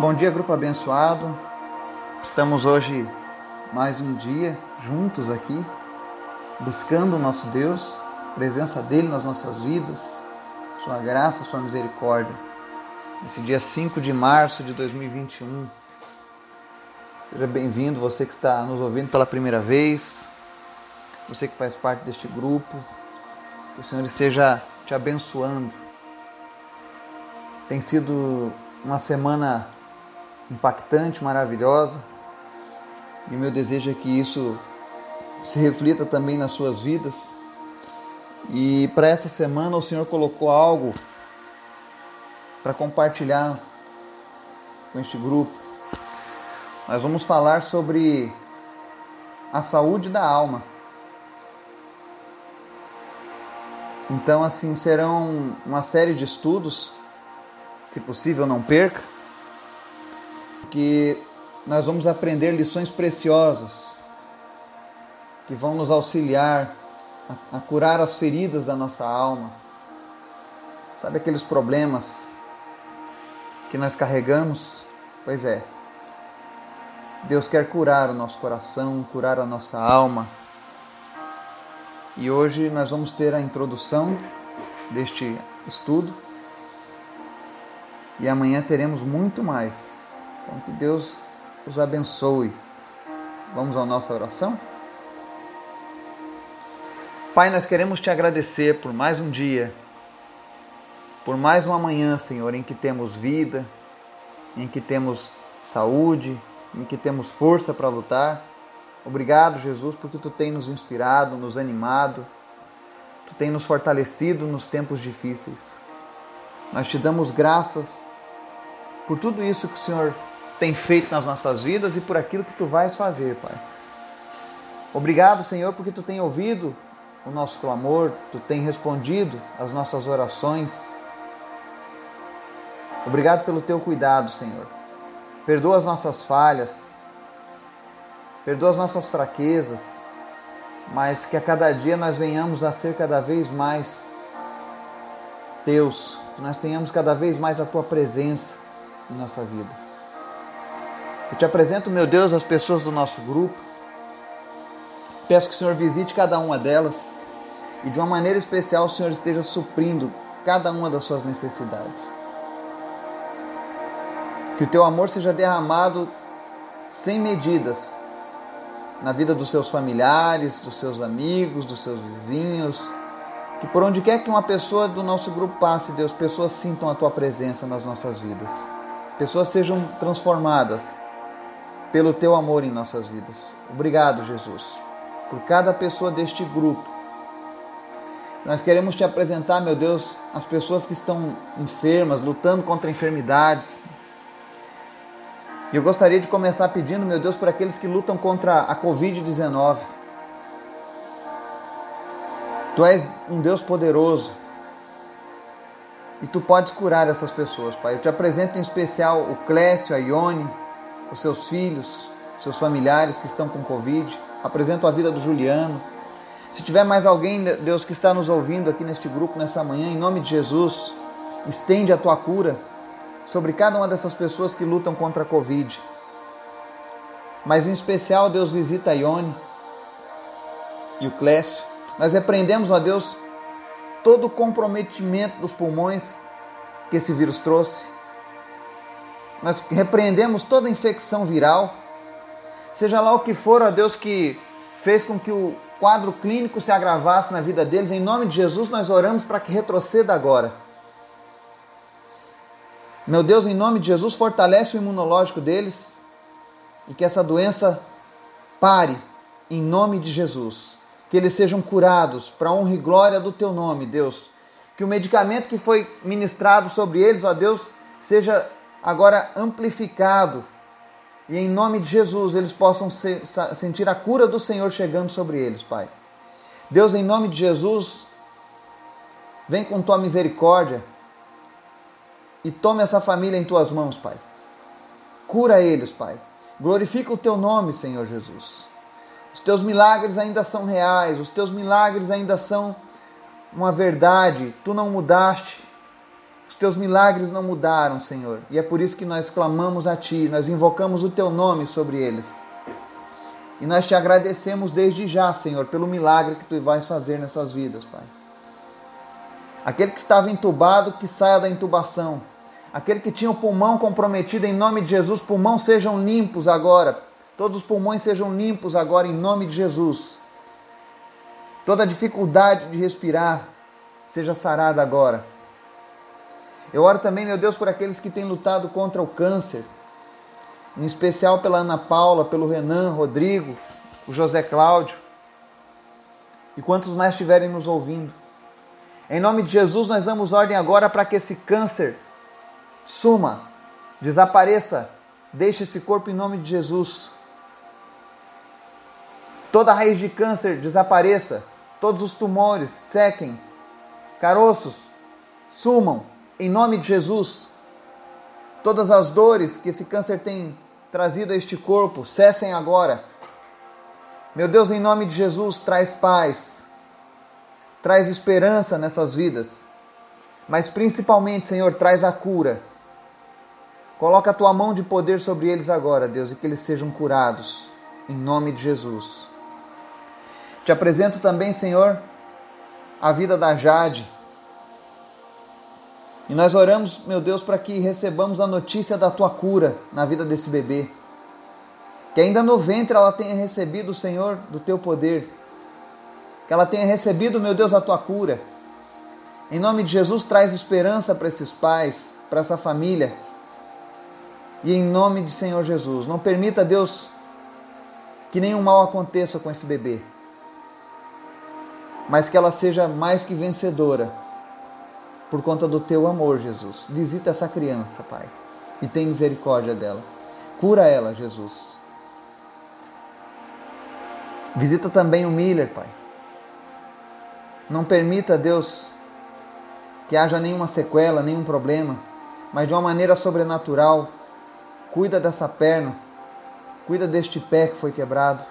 Bom dia, grupo abençoado. Estamos hoje mais um dia juntos aqui, buscando o nosso Deus, presença dele nas nossas vidas, sua graça, sua misericórdia. Nesse dia 5 de março de 2021. Seja bem-vindo, você que está nos ouvindo pela primeira vez, você que faz parte deste grupo. Que o Senhor esteja te abençoando. Tem sido uma semana impactante, maravilhosa. E o meu desejo é que isso se reflita também nas suas vidas. E para essa semana o Senhor colocou algo para compartilhar com este grupo. Nós vamos falar sobre a saúde da alma. Então, assim, serão uma série de estudos, se possível, não perca que nós vamos aprender lições preciosas que vão nos auxiliar a, a curar as feridas da nossa alma. Sabe aqueles problemas que nós carregamos? Pois é. Deus quer curar o nosso coração, curar a nossa alma. E hoje nós vamos ter a introdução deste estudo. E amanhã teremos muito mais. Então, que Deus os abençoe. Vamos à nossa oração? Pai, nós queremos te agradecer por mais um dia, por mais uma manhã, Senhor, em que temos vida, em que temos saúde, em que temos força para lutar. Obrigado, Jesus, porque tu tem nos inspirado, nos animado, tu tem nos fortalecido nos tempos difíceis. Nós te damos graças por tudo isso que o Senhor tem feito nas nossas vidas e por aquilo que tu vais fazer, Pai. Obrigado, Senhor, porque tu tem ouvido o nosso clamor, tu tem respondido às nossas orações. Obrigado pelo teu cuidado, Senhor. Perdoa as nossas falhas, perdoa as nossas fraquezas, mas que a cada dia nós venhamos a ser cada vez mais teus, que nós tenhamos cada vez mais a tua presença em nossa vida. Eu te apresento, meu Deus, as pessoas do nosso grupo. Peço que o Senhor visite cada uma delas e de uma maneira especial o Senhor esteja suprindo cada uma das suas necessidades. Que o teu amor seja derramado sem medidas na vida dos seus familiares, dos seus amigos, dos seus vizinhos. Que por onde quer que uma pessoa do nosso grupo passe, Deus, pessoas sintam a tua presença nas nossas vidas. Pessoas sejam transformadas pelo teu amor em nossas vidas. Obrigado, Jesus, por cada pessoa deste grupo. Nós queremos te apresentar, meu Deus, as pessoas que estão enfermas, lutando contra enfermidades. E eu gostaria de começar pedindo, meu Deus, por aqueles que lutam contra a Covid-19. Tu és um Deus poderoso. E tu podes curar essas pessoas, Pai. Eu te apresento em especial o Clécio, a Ione, os seus filhos, seus familiares que estão com Covid. Apresento a vida do Juliano. Se tiver mais alguém, Deus, que está nos ouvindo aqui neste grupo nessa manhã, em nome de Jesus, estende a tua cura sobre cada uma dessas pessoas que lutam contra a Covid. Mas em especial, Deus visita a Ione e o Clécio. Nós repreendemos, ó Deus, todo o comprometimento dos pulmões que esse vírus trouxe nós repreendemos toda infecção viral, seja lá o que for, ó Deus, que fez com que o quadro clínico se agravasse na vida deles, em nome de Jesus nós oramos para que retroceda agora. Meu Deus, em nome de Jesus, fortalece o imunológico deles e que essa doença pare, em nome de Jesus. Que eles sejam curados para honra e glória do teu nome, Deus. Que o medicamento que foi ministrado sobre eles, ó Deus, seja agora amplificado. E em nome de Jesus eles possam ser, sentir a cura do Senhor chegando sobre eles, Pai. Deus, em nome de Jesus, vem com tua misericórdia e tome essa família em tuas mãos, Pai. Cura eles, Pai. Glorifica o teu nome, Senhor Jesus. Os teus milagres ainda são reais, os teus milagres ainda são uma verdade. Tu não mudaste. Os teus milagres não mudaram, Senhor, e é por isso que nós clamamos a Ti, nós invocamos o Teu nome sobre eles. E nós te agradecemos desde já, Senhor, pelo milagre que Tu vais fazer nessas vidas, Pai. Aquele que estava entubado, que saia da intubação. Aquele que tinha o pulmão comprometido, em nome de Jesus, pulmão sejam limpos agora. Todos os pulmões sejam limpos agora, em nome de Jesus. Toda dificuldade de respirar seja sarada agora. Eu oro também, meu Deus, por aqueles que têm lutado contra o câncer, em especial pela Ana Paula, pelo Renan, Rodrigo, o José Cláudio e quantos mais estiverem nos ouvindo. Em nome de Jesus, nós damos ordem agora para que esse câncer suma, desapareça, deixe esse corpo em nome de Jesus. Toda raiz de câncer desapareça, todos os tumores sequem, caroços sumam em nome de Jesus. Todas as dores que esse câncer tem trazido a este corpo cessem agora. Meu Deus, em nome de Jesus, traz paz, traz esperança nessas vidas, mas principalmente, Senhor, traz a cura. Coloca a tua mão de poder sobre eles agora, Deus, e que eles sejam curados, em nome de Jesus. Te apresento também, Senhor, a vida da Jade. E nós oramos, meu Deus, para que recebamos a notícia da tua cura na vida desse bebê. Que ainda no ventre ela tenha recebido, Senhor, do teu poder que ela tenha recebido, meu Deus, a tua cura. Em nome de Jesus, traz esperança para esses pais, para essa família. E em nome de Senhor Jesus, não permita, Deus, que nenhum mal aconteça com esse bebê, mas que ela seja mais que vencedora por conta do teu amor, Jesus. Visita essa criança, Pai, e tem misericórdia dela. Cura ela, Jesus. Visita também o Miller, Pai. Não permita, Deus, que haja nenhuma sequela, nenhum problema, mas de uma maneira sobrenatural, cuida dessa perna, cuida deste pé que foi quebrado.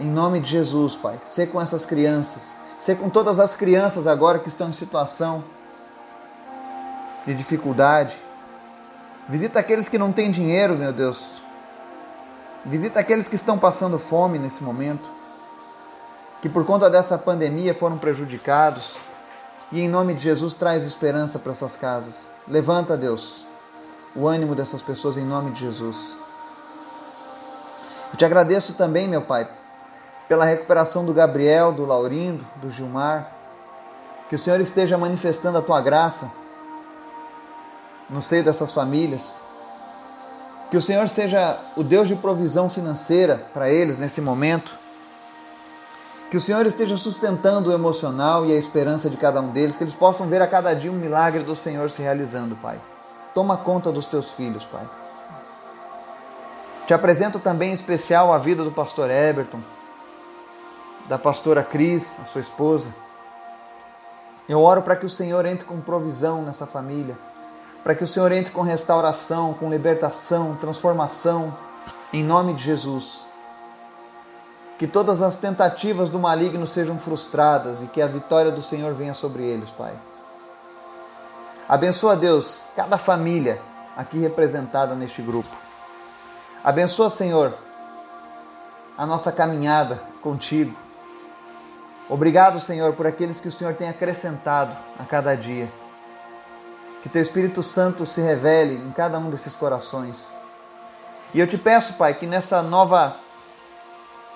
Em nome de Jesus, Pai, ser com essas crianças, ser com todas as crianças agora que estão em situação de dificuldade. Visita aqueles que não têm dinheiro, meu Deus. Visita aqueles que estão passando fome nesse momento que por conta dessa pandemia foram prejudicados. E em nome de Jesus traz esperança para essas casas. Levanta, Deus, o ânimo dessas pessoas em nome de Jesus. Eu te agradeço também, meu Pai, pela recuperação do Gabriel, do Laurindo, do Gilmar. Que o Senhor esteja manifestando a tua graça no seio dessas famílias. Que o Senhor seja o Deus de provisão financeira para eles nesse momento que o Senhor esteja sustentando o emocional e a esperança de cada um deles, que eles possam ver a cada dia um milagre do Senhor se realizando, Pai. Toma conta dos teus filhos, Pai. Te apresento também em especial a vida do pastor Eberton, da pastora Cris, a sua esposa. Eu oro para que o Senhor entre com provisão nessa família, para que o Senhor entre com restauração, com libertação, transformação, em nome de Jesus que todas as tentativas do maligno sejam frustradas e que a vitória do Senhor venha sobre eles, Pai. Abençoa, Deus, cada família aqui representada neste grupo. Abençoa, Senhor, a nossa caminhada contigo. Obrigado, Senhor, por aqueles que o Senhor tem acrescentado a cada dia. Que teu Espírito Santo se revele em cada um desses corações. E eu te peço, Pai, que nessa nova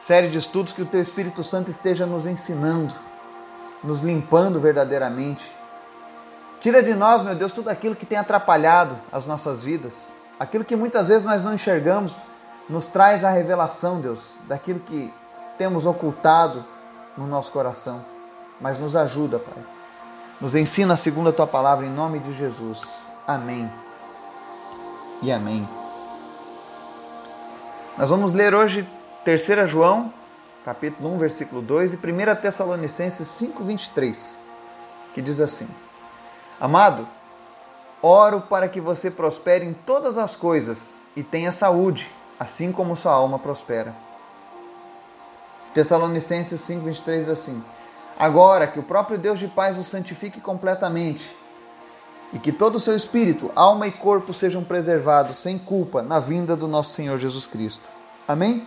série de estudos que o Teu Espírito Santo esteja nos ensinando, nos limpando verdadeiramente. Tira de nós, meu Deus, tudo aquilo que tem atrapalhado as nossas vidas, aquilo que muitas vezes nós não enxergamos, nos traz a revelação, Deus, daquilo que temos ocultado no nosso coração. Mas nos ajuda, Pai. Nos ensina segundo a tua palavra em nome de Jesus. Amém. E amém. Nós vamos ler hoje 3 João, capítulo 1, versículo 2 e 1 Tessalonicenses 5, 23, que diz assim: Amado, oro para que você prospere em todas as coisas e tenha saúde, assim como sua alma prospera. Tessalonicenses 5, 23 diz assim: Agora que o próprio Deus de paz o santifique completamente, e que todo o seu espírito, alma e corpo sejam preservados sem culpa na vinda do nosso Senhor Jesus Cristo. Amém?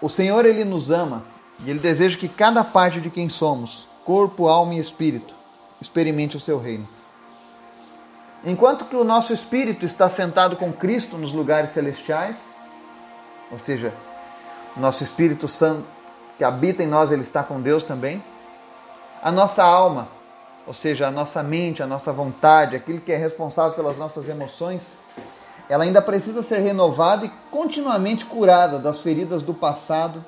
O Senhor ele nos ama e ele deseja que cada parte de quem somos, corpo, alma e espírito, experimente o seu reino. Enquanto que o nosso espírito está sentado com Cristo nos lugares celestiais, ou seja, nosso Espírito Santo que habita em nós, ele está com Deus também. A nossa alma, ou seja, a nossa mente, a nossa vontade, aquilo que é responsável pelas nossas emoções, ela ainda precisa ser renovada e continuamente curada das feridas do passado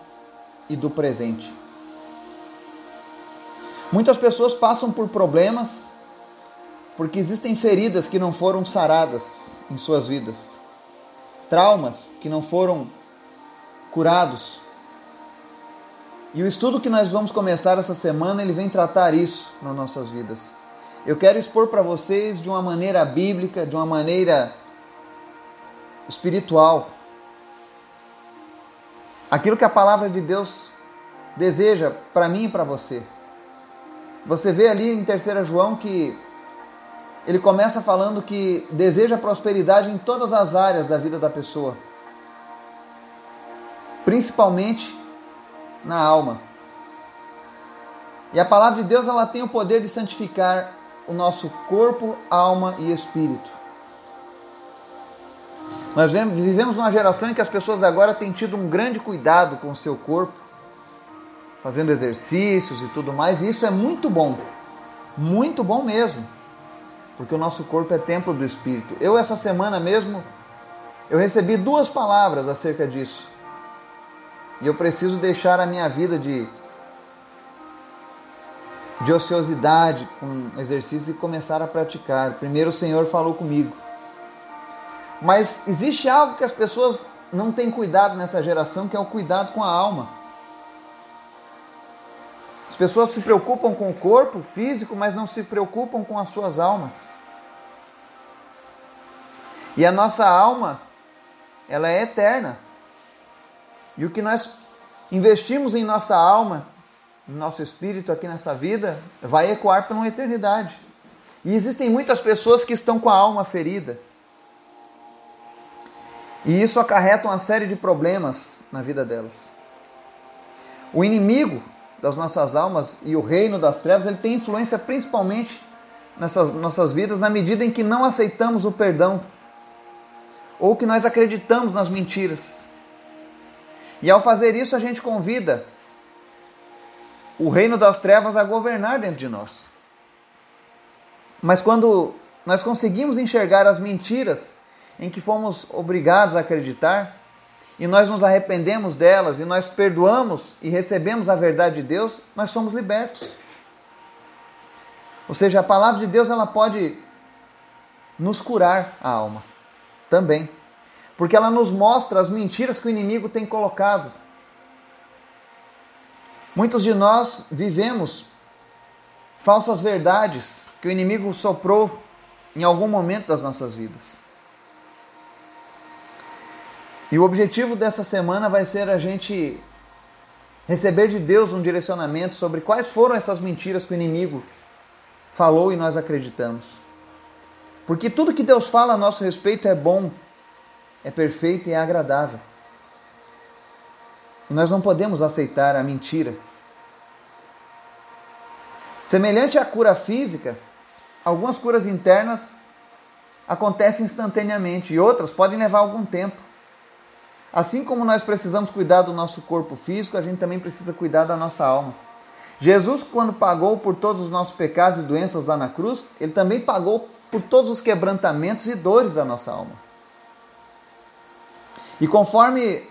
e do presente. Muitas pessoas passam por problemas porque existem feridas que não foram saradas em suas vidas, traumas que não foram curados. E o estudo que nós vamos começar essa semana, ele vem tratar isso nas nossas vidas. Eu quero expor para vocês de uma maneira bíblica, de uma maneira espiritual, aquilo que a palavra de Deus deseja para mim e para você. Você vê ali em 3 João que ele começa falando que deseja prosperidade em todas as áreas da vida da pessoa, principalmente na alma. E a palavra de Deus ela tem o poder de santificar o nosso corpo, alma e espírito. Nós vivemos uma geração em que as pessoas agora têm tido um grande cuidado com o seu corpo, fazendo exercícios e tudo mais, e isso é muito bom. Muito bom mesmo porque o nosso corpo é templo do Espírito. Eu, essa semana mesmo, eu recebi duas palavras acerca disso. E eu preciso deixar a minha vida de, de ociosidade com exercício e começar a praticar. Primeiro o Senhor falou comigo. Mas existe algo que as pessoas não têm cuidado nessa geração, que é o cuidado com a alma. As pessoas se preocupam com o corpo físico, mas não se preocupam com as suas almas. E a nossa alma, ela é eterna. E o que nós investimos em nossa alma, no nosso espírito aqui nessa vida, vai ecoar por uma eternidade. E existem muitas pessoas que estão com a alma ferida. E isso acarreta uma série de problemas na vida delas. O inimigo das nossas almas e o reino das trevas, ele tem influência principalmente nessas nossas vidas na medida em que não aceitamos o perdão ou que nós acreditamos nas mentiras. E ao fazer isso, a gente convida o reino das trevas a governar dentro de nós. Mas quando nós conseguimos enxergar as mentiras em que fomos obrigados a acreditar, e nós nos arrependemos delas e nós perdoamos e recebemos a verdade de Deus, nós somos libertos. Ou seja, a palavra de Deus ela pode nos curar a alma também, porque ela nos mostra as mentiras que o inimigo tem colocado. Muitos de nós vivemos falsas verdades que o inimigo soprou em algum momento das nossas vidas. E o objetivo dessa semana vai ser a gente receber de Deus um direcionamento sobre quais foram essas mentiras que o inimigo falou e nós acreditamos. Porque tudo que Deus fala a nosso respeito é bom, é perfeito e é agradável. Nós não podemos aceitar a mentira. Semelhante à cura física, algumas curas internas acontecem instantaneamente e outras podem levar algum tempo. Assim como nós precisamos cuidar do nosso corpo físico, a gente também precisa cuidar da nossa alma. Jesus, quando pagou por todos os nossos pecados e doenças lá na cruz, ele também pagou por todos os quebrantamentos e dores da nossa alma. E conforme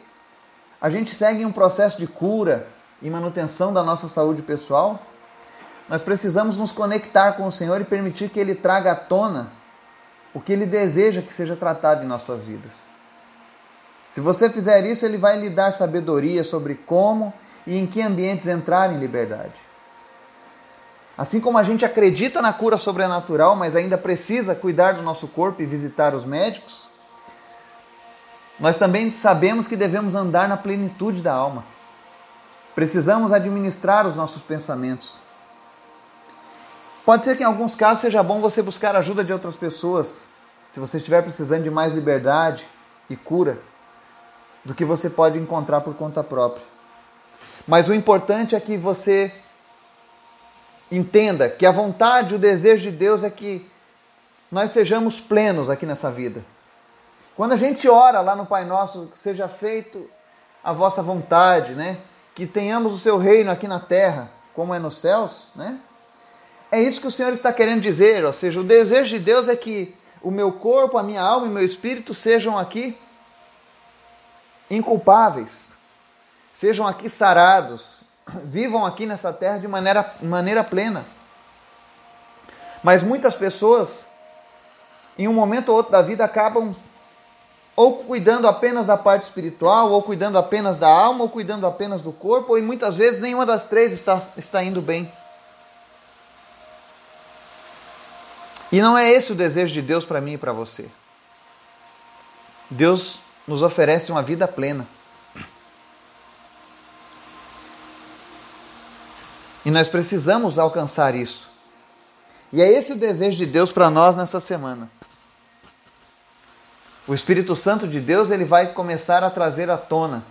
a gente segue um processo de cura e manutenção da nossa saúde pessoal, nós precisamos nos conectar com o Senhor e permitir que Ele traga à tona o que Ele deseja que seja tratado em nossas vidas. Se você fizer isso, ele vai lhe dar sabedoria sobre como e em que ambientes entrar em liberdade. Assim como a gente acredita na cura sobrenatural, mas ainda precisa cuidar do nosso corpo e visitar os médicos, nós também sabemos que devemos andar na plenitude da alma. Precisamos administrar os nossos pensamentos. Pode ser que em alguns casos seja bom você buscar ajuda de outras pessoas, se você estiver precisando de mais liberdade e cura do que você pode encontrar por conta própria. Mas o importante é que você entenda que a vontade, o desejo de Deus é que nós sejamos plenos aqui nessa vida. Quando a gente ora lá no Pai Nosso, que seja feito a vossa vontade, né? Que tenhamos o seu reino aqui na terra, como é nos céus, né? É isso que o Senhor está querendo dizer, ou seja, o desejo de Deus é que o meu corpo, a minha alma e meu espírito sejam aqui inculpáveis, sejam aqui sarados, vivam aqui nessa terra de maneira, maneira plena. Mas muitas pessoas, em um momento ou outro da vida, acabam ou cuidando apenas da parte espiritual, ou cuidando apenas da alma, ou cuidando apenas do corpo, e muitas vezes nenhuma das três está, está indo bem. E não é esse o desejo de Deus para mim e para você. Deus nos oferece uma vida plena. E nós precisamos alcançar isso. E é esse o desejo de Deus para nós nessa semana. O Espírito Santo de Deus ele vai começar a trazer à tona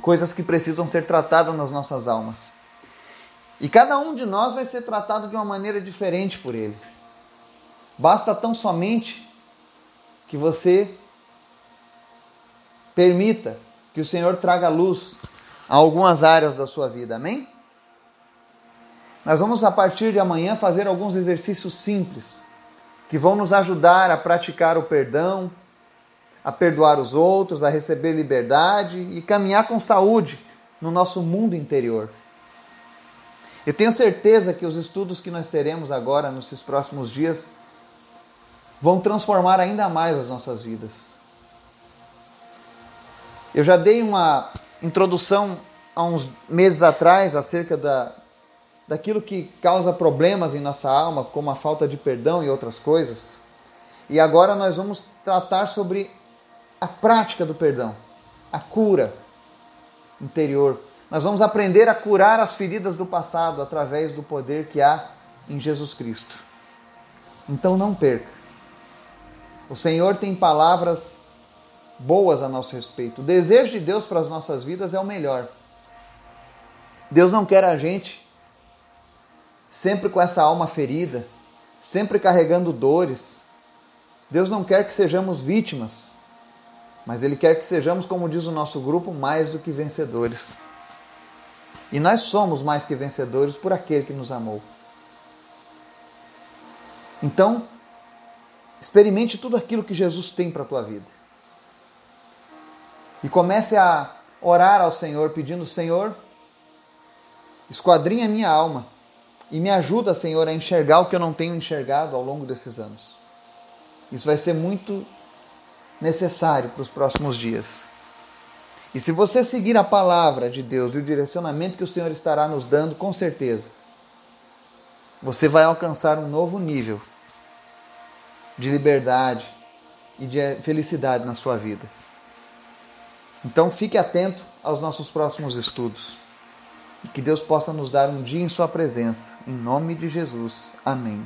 coisas que precisam ser tratadas nas nossas almas. E cada um de nós vai ser tratado de uma maneira diferente por ele. Basta tão somente que você permita que o Senhor traga luz a algumas áreas da sua vida. Amém? Nós vamos a partir de amanhã fazer alguns exercícios simples que vão nos ajudar a praticar o perdão, a perdoar os outros, a receber liberdade e caminhar com saúde no nosso mundo interior. Eu tenho certeza que os estudos que nós teremos agora, nesses próximos dias, vão transformar ainda mais as nossas vidas. Eu já dei uma introdução há uns meses atrás acerca da, daquilo que causa problemas em nossa alma, como a falta de perdão e outras coisas. E agora nós vamos tratar sobre a prática do perdão, a cura interior. Nós vamos aprender a curar as feridas do passado através do poder que há em Jesus Cristo. Então não perca. O Senhor tem palavras boas a nosso respeito. O desejo de Deus para as nossas vidas é o melhor. Deus não quer a gente sempre com essa alma ferida, sempre carregando dores. Deus não quer que sejamos vítimas, mas Ele quer que sejamos, como diz o nosso grupo, mais do que vencedores. E nós somos mais que vencedores por aquele que nos amou. Então, experimente tudo aquilo que Jesus tem para a tua vida. E comece a orar ao Senhor, pedindo: Senhor, esquadrinha minha alma e me ajuda, Senhor, a enxergar o que eu não tenho enxergado ao longo desses anos. Isso vai ser muito necessário para os próximos dias. E se você seguir a palavra de Deus e o direcionamento que o Senhor estará nos dando, com certeza, você vai alcançar um novo nível de liberdade e de felicidade na sua vida. Então fique atento aos nossos próximos estudos. Que Deus possa nos dar um dia em Sua presença. Em nome de Jesus. Amém.